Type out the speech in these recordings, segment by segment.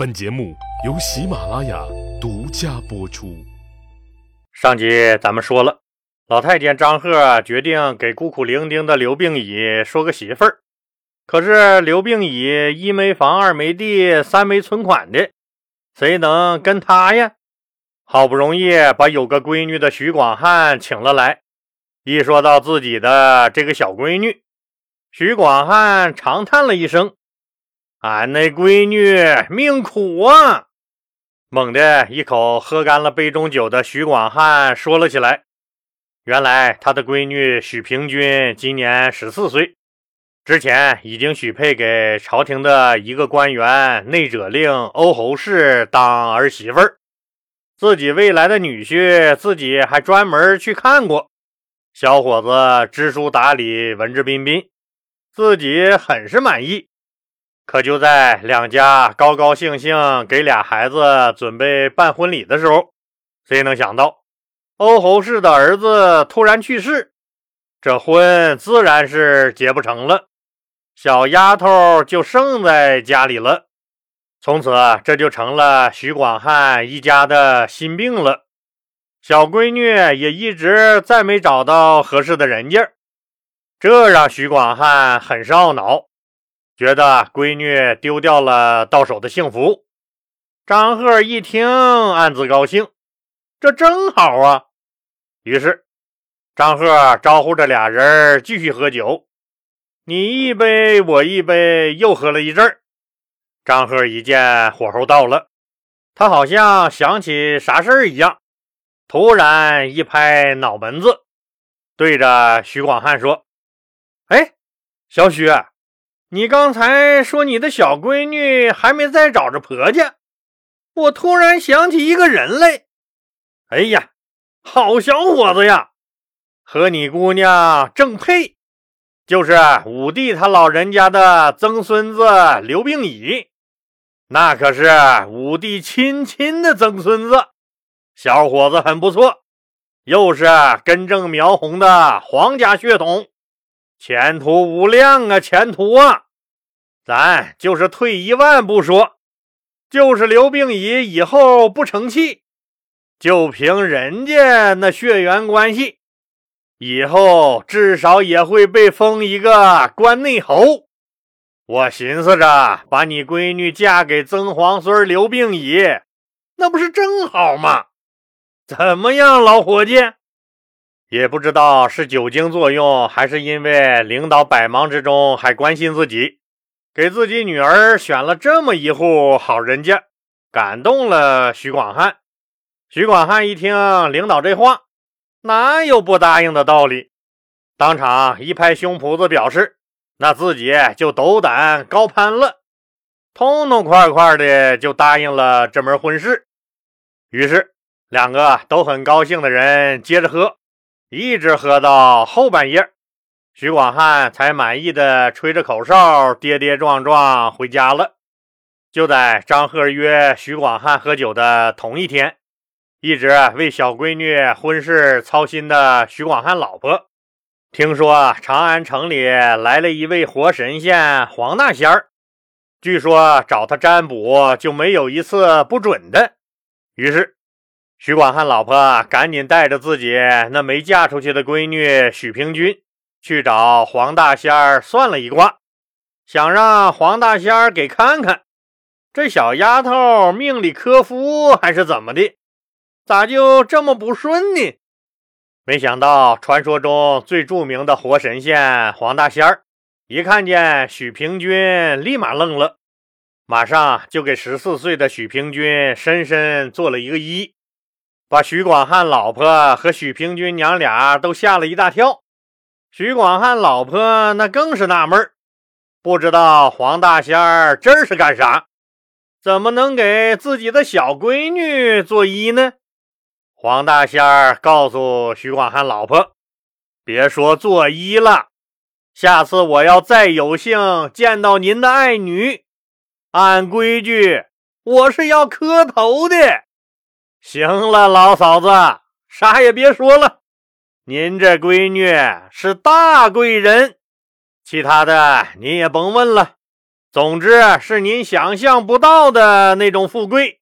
本节目由喜马拉雅独家播出。上集咱们说了，老太监张贺决定给孤苦伶仃的刘病已说个媳妇儿。可是刘病已一没房，二没地，三没存款的，谁能跟他呀？好不容易把有个闺女的徐广汉请了来，一说到自己的这个小闺女，徐广汉长叹了一声。俺那闺女命苦啊！猛地一口喝干了杯中酒的徐广汉说了起来。原来他的闺女许平君今年十四岁，之前已经许配给朝廷的一个官员内者令欧侯氏当儿媳妇儿。自己未来的女婿，自己还专门去看过。小伙子知书达理，文质彬彬，自己很是满意。可就在两家高高兴兴给俩孩子准备办婚礼的时候，谁能想到欧侯氏的儿子突然去世，这婚自然是结不成了。小丫头就剩在家里了，从此这就成了徐广汉一家的心病了。小闺女也一直再没找到合适的人家，这让徐广汉很是懊恼。觉得闺女丢掉了到手的幸福，张贺一听，暗自高兴，这正好啊。于是张贺招呼着俩人继续喝酒，你一杯我一杯，又喝了一阵儿。张贺一见火候到了，他好像想起啥事儿一样，突然一拍脑门子，对着徐广汉说：“哎，小许。”你刚才说你的小闺女还没再找着婆家，我突然想起一个人来。哎呀，好小伙子呀，和你姑娘正配，就是武帝他老人家的曾孙子刘病已，那可是武帝亲亲的曾孙子。小伙子很不错，又是根正苗红的皇家血统。前途无量啊，前途啊！咱就是退一万步说，就是刘病已以后不成器，就凭人家那血缘关系，以后至少也会被封一个关内侯。我寻思着把你闺女嫁给曾皇孙刘病已，那不是正好吗？怎么样，老伙计？也不知道是酒精作用，还是因为领导百忙之中还关心自己，给自己女儿选了这么一户好人家，感动了徐广汉。徐广汉一听领导这话，哪有不答应的道理？当场一拍胸脯子，表示那自己就斗胆高攀了，痛痛快快的就答应了这门婚事。于是两个都很高兴的人接着喝。一直喝到后半夜，徐广汉才满意的吹着口哨，跌跌撞撞回家了。就在张贺约徐广汉喝酒的同一天，一直为小闺女婚事操心的徐广汉老婆，听说长安城里来了一位活神仙黄大仙儿，据说找他占卜就没有一次不准的，于是。徐广汉老婆赶紧带着自己那没嫁出去的闺女许平君去找黄大仙儿算了一卦，想让黄大仙儿给看看这小丫头命里克夫还是怎么的，咋就这么不顺呢？没想到传说中最著名的活神仙黄大仙儿一看见许平君，立马愣了，马上就给十四岁的许平君深深做了一个揖。把徐广汉老婆和许平君娘俩都吓了一大跳。徐广汉老婆那更是纳闷不知道黄大仙儿这是干啥？怎么能给自己的小闺女做揖呢？黄大仙儿告诉徐广汉老婆：“别说做揖了，下次我要再有幸见到您的爱女，按规矩我是要磕头的。”行了，老嫂子，啥也别说了。您这闺女是大贵人，其他的您也甭问了。总之是您想象不到的那种富贵。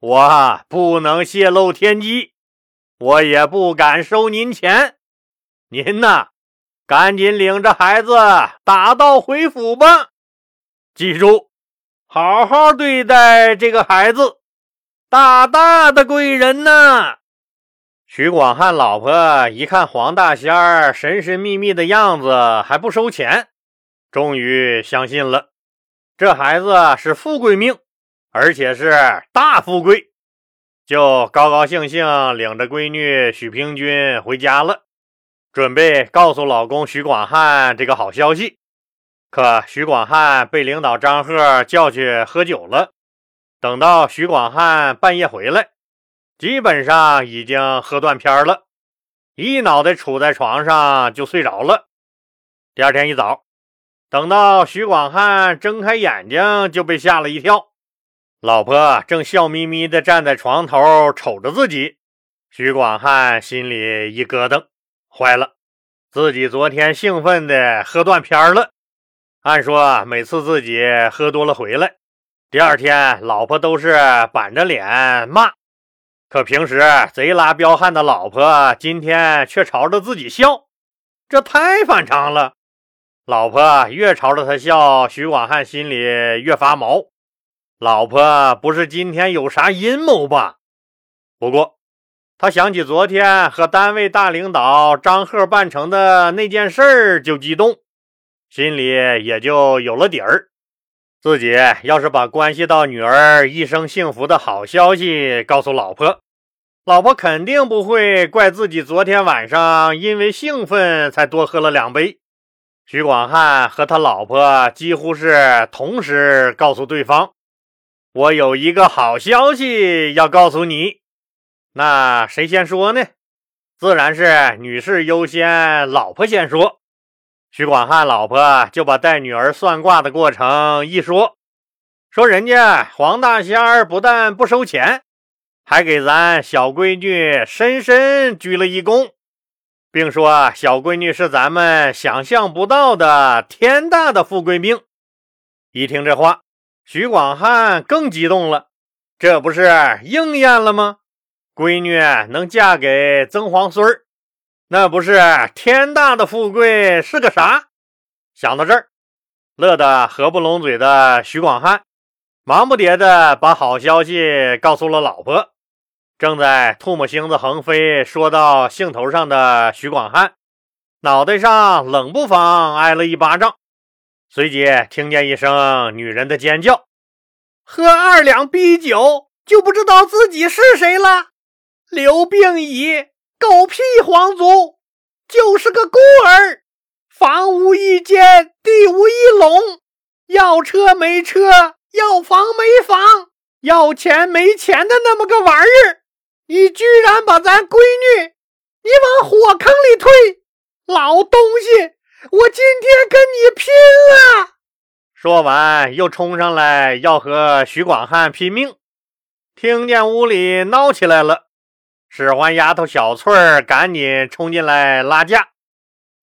我不能泄露天机，我也不敢收您钱。您呐，赶紧领着孩子打道回府吧。记住，好好对待这个孩子，大大的贵人呐！徐广汉老婆一看黄大仙儿神神秘秘的样子，还不收钱，终于相信了。这孩子是富贵命，而且是大富贵，就高高兴兴领着闺女许平君回家了，准备告诉老公徐广汉这个好消息。可徐广汉被领导张贺叫去喝酒了，等到徐广汉半夜回来。基本上已经喝断片了，一脑袋杵在床上就睡着了。第二天一早，等到徐广汉睁开眼睛，就被吓了一跳。老婆正笑眯眯地站在床头瞅着自己，徐广汉心里一咯噔，坏了，自己昨天兴奋的喝断片了。按说每次自己喝多了回来，第二天老婆都是板着脸骂。可平时贼拉彪悍的老婆，今天却朝着自己笑，这太反常了。老婆越朝着他笑，徐广汉心里越发毛。老婆不是今天有啥阴谋吧？不过他想起昨天和单位大领导张贺办成的那件事儿，就激动，心里也就有了底儿。自己要是把关系到女儿一生幸福的好消息告诉老婆，老婆肯定不会怪自己昨天晚上因为兴奋才多喝了两杯。徐广汉和他老婆几乎是同时告诉对方：“我有一个好消息要告诉你。”那谁先说呢？自然是女士优先，老婆先说。徐广汉老婆就把带女儿算卦的过程一说，说人家黄大仙儿不但不收钱，还给咱小闺女深深鞠了一躬，并说小闺女是咱们想象不到的天大的富贵命。一听这话，徐广汉更激动了，这不是应验了吗？闺女能嫁给曾皇孙儿。那不是天大的富贵是个啥？想到这儿，乐得合不拢嘴的徐广汉，忙不迭的把好消息告诉了老婆。正在唾沫星子横飞、说到兴头上的徐广汉，脑袋上冷不防挨了一巴掌，随即听见一声女人的尖叫：“喝二两啤酒就不知道自己是谁了？刘病已。”狗屁皇族，就是个孤儿，房无一间，地无一垄，要车没车，要房没房，要钱没钱的那么个玩意儿，你居然把咱闺女，你往火坑里推，老东西，我今天跟你拼了！说完，又冲上来要和徐广汉拼命，听见屋里闹起来了。使唤丫头小翠儿赶紧冲进来拉架，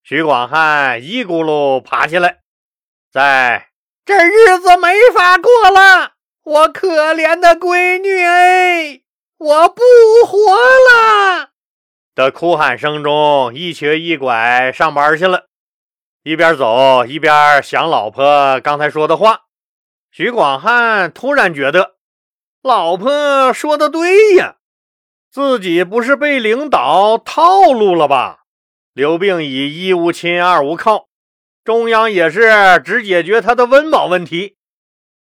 徐广汉一咕噜爬起来，在这日子没法过了，我可怜的闺女哎，我不活了！的哭喊声中，一瘸一拐上班去了，一边走一边想老婆刚才说的话。徐广汉突然觉得，老婆说的对呀。自己不是被领导套路了吧？刘病已一无亲二无靠，中央也是只解决他的温饱问题，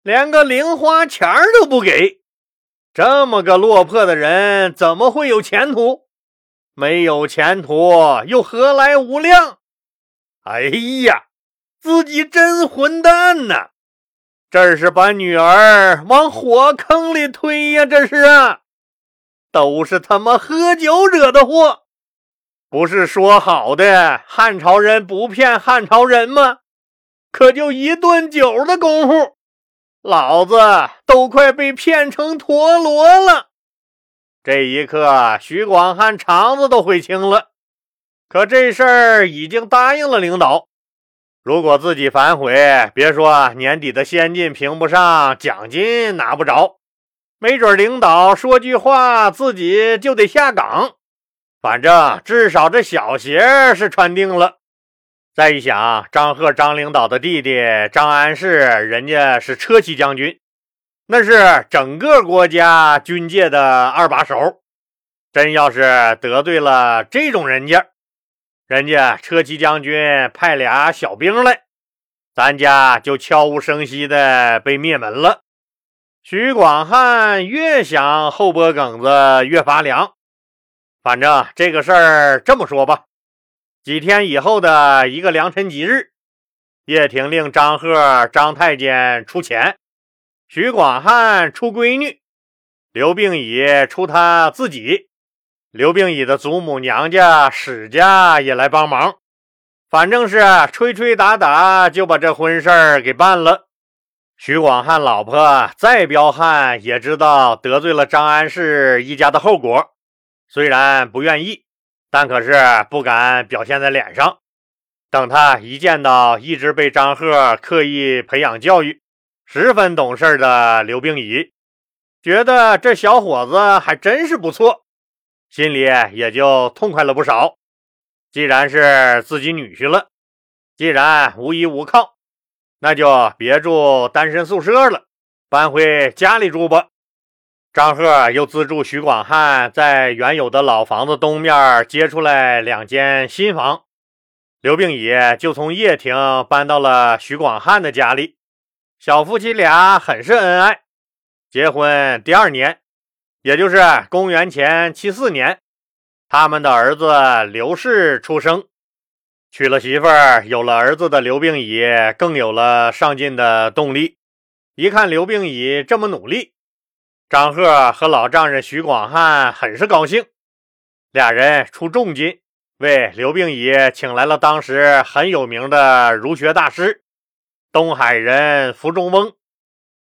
连个零花钱都不给。这么个落魄的人怎么会有前途？没有前途又何来无量？哎呀，自己真混蛋呐！这是把女儿往火坑里推呀！这是啊！都是他妈喝酒惹的祸，不是说好的汉朝人不骗汉朝人吗？可就一顿酒的功夫，老子都快被骗成陀螺了。这一刻，徐广汉肠子都悔青了。可这事儿已经答应了领导，如果自己反悔，别说年底的先进评不上，奖金拿不着，没准领导说句话，自己就得下岗。反正至少这小鞋是穿定了。再一想，张贺张领导的弟弟张安世，人家是车骑将军，那是整个国家军界的二把手。真要是得罪了这种人家，人家车骑将军派俩小兵来，咱家就悄无声息的被灭门了。徐广汉越想后脖梗子越发凉。反正这个事儿这么说吧，几天以后的一个良辰吉日，叶挺令张贺、张太监出钱，徐广汉出闺女，刘病已出他自己，刘病已的祖母娘家史家也来帮忙，反正是吹吹打打就把这婚事儿给办了。徐广汉老婆再彪悍，也知道得罪了张安世一家的后果。虽然不愿意，但可是不敢表现在脸上。等他一见到一直被张贺刻意培养教育、十分懂事的刘病已，觉得这小伙子还真是不错，心里也就痛快了不少。既然是自己女婿了，既然无依无靠，那就别住单身宿舍了，搬回家里住吧。张贺又资助徐广汉在原有的老房子东面接出来两间新房，刘病已就从叶亭搬到了徐广汉的家里。小夫妻俩很是恩爱。结婚第二年，也就是公元前七四年，他们的儿子刘氏出生。娶了媳妇儿，有了儿子的刘病已更有了上进的动力。一看刘病已这么努力。张贺和老丈人徐广汉很是高兴，俩人出重金为刘病已请来了当时很有名的儒学大师东海人福中翁。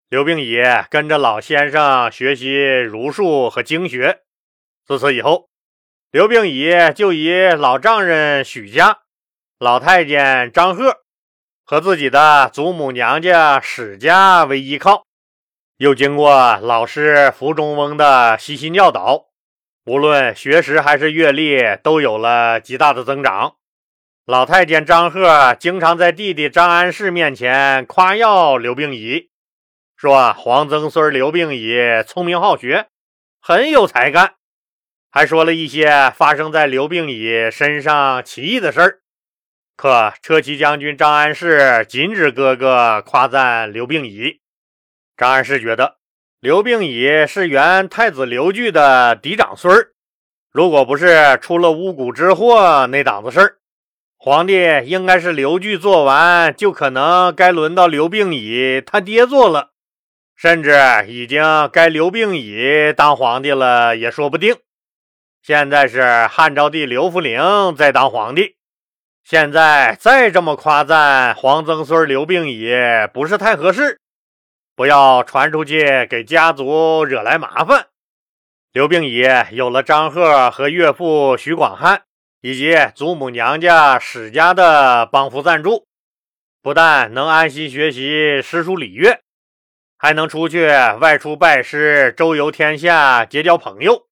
刘病已跟着老先生学习儒术和经学。自此以后，刘病已就以老丈人许家、老太监张贺和自己的祖母娘家史家为依靠。又经过老师福中翁的悉心教导，无论学识还是阅历，都有了极大的增长。老太监张贺经常在弟弟张安世面前夸耀刘病已，说皇曾孙刘病已聪明好学，很有才干，还说了一些发生在刘病已身上奇异的事儿。可车骑将军张安世禁止哥哥夸赞刘病已。张安世觉得刘病已是原太子刘据的嫡长孙儿，如果不是出了巫蛊之祸那档子事儿，皇帝应该是刘据做完，就可能该轮到刘病已他爹做了，甚至已经该刘病已当皇帝了也说不定。现在是汉昭帝刘弗陵在当皇帝，现在再这么夸赞皇曾孙刘病已，不是太合适。不要传出去，给家族惹来麻烦。刘病已有了张贺和岳父徐广汉以及祖母娘家史家的帮扶赞助，不但能安心学习诗书礼乐，还能出去外出拜师，周游天下，结交朋友。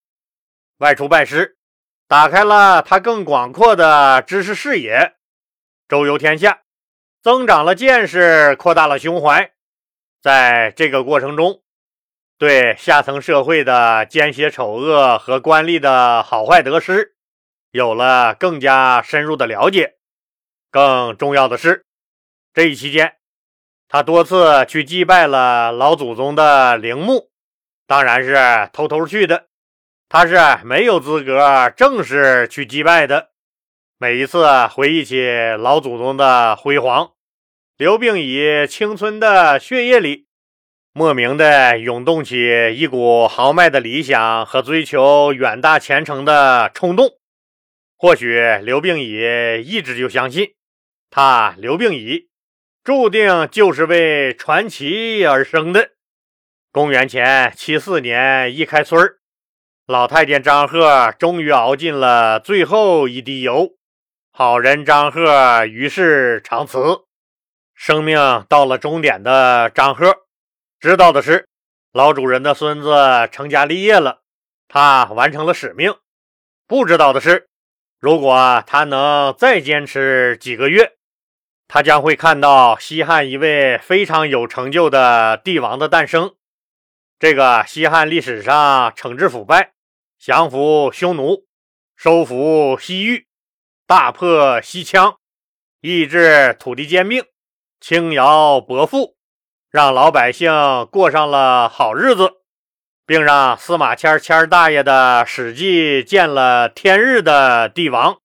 外出拜师，打开了他更广阔的知识视野；周游天下，增长了见识，扩大了胸怀。在这个过程中，对下层社会的奸邪丑恶和官吏的好坏得失，有了更加深入的了解。更重要的是，这一期间，他多次去祭拜了老祖宗的陵墓，当然是偷偷去的，他是没有资格正式去祭拜的。每一次回忆起老祖宗的辉煌。刘病已青春的血液里，莫名的涌动起一股豪迈的理想和追求远大前程的冲动。或许刘病已一直就相信，他刘病已注定就是为传奇而生的。公元前七四年一开春老太监张贺终于熬尽了最后一滴油，好人张贺于是长辞。生命到了终点的张贺，知道的是老主人的孙子成家立业了，他完成了使命；不知道的是，如果他能再坚持几个月，他将会看到西汉一位非常有成就的帝王的诞生。这个西汉历史上惩治腐败、降服匈奴、收服西域、大破西羌、抑制土地兼并、轻徭薄赋，让老百姓过上了好日子，并让司马迁迁大爷的史记见了天日的帝王，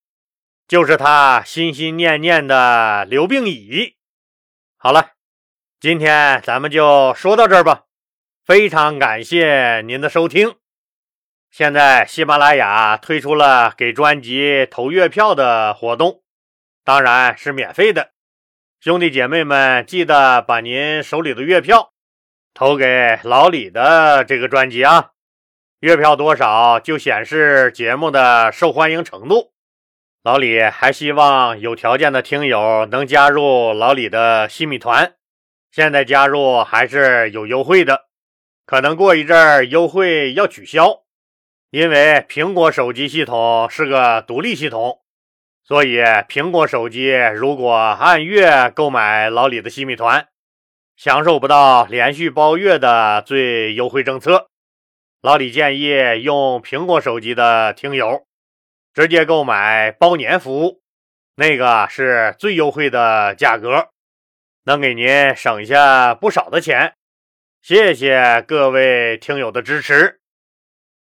就是他心心念念的刘病已。好了，今天咱们就说到这儿吧。非常感谢您的收听。现在喜马拉雅推出了给专辑投月票的活动，当然是免费的。兄弟姐妹们，记得把您手里的月票投给老李的这个专辑啊！月票多少就显示节目的受欢迎程度。老李还希望有条件的听友能加入老李的新米团，现在加入还是有优惠的。可能过一阵儿优惠要取消，因为苹果手机系统是个独立系统，所以苹果手机如果按月购买老李的西米团，享受不到连续包月的最优惠政策。老李建议用苹果手机的听友直接购买包年服务，那个是最优惠的价格，能给您省下不少的钱。谢谢各位听友的支持。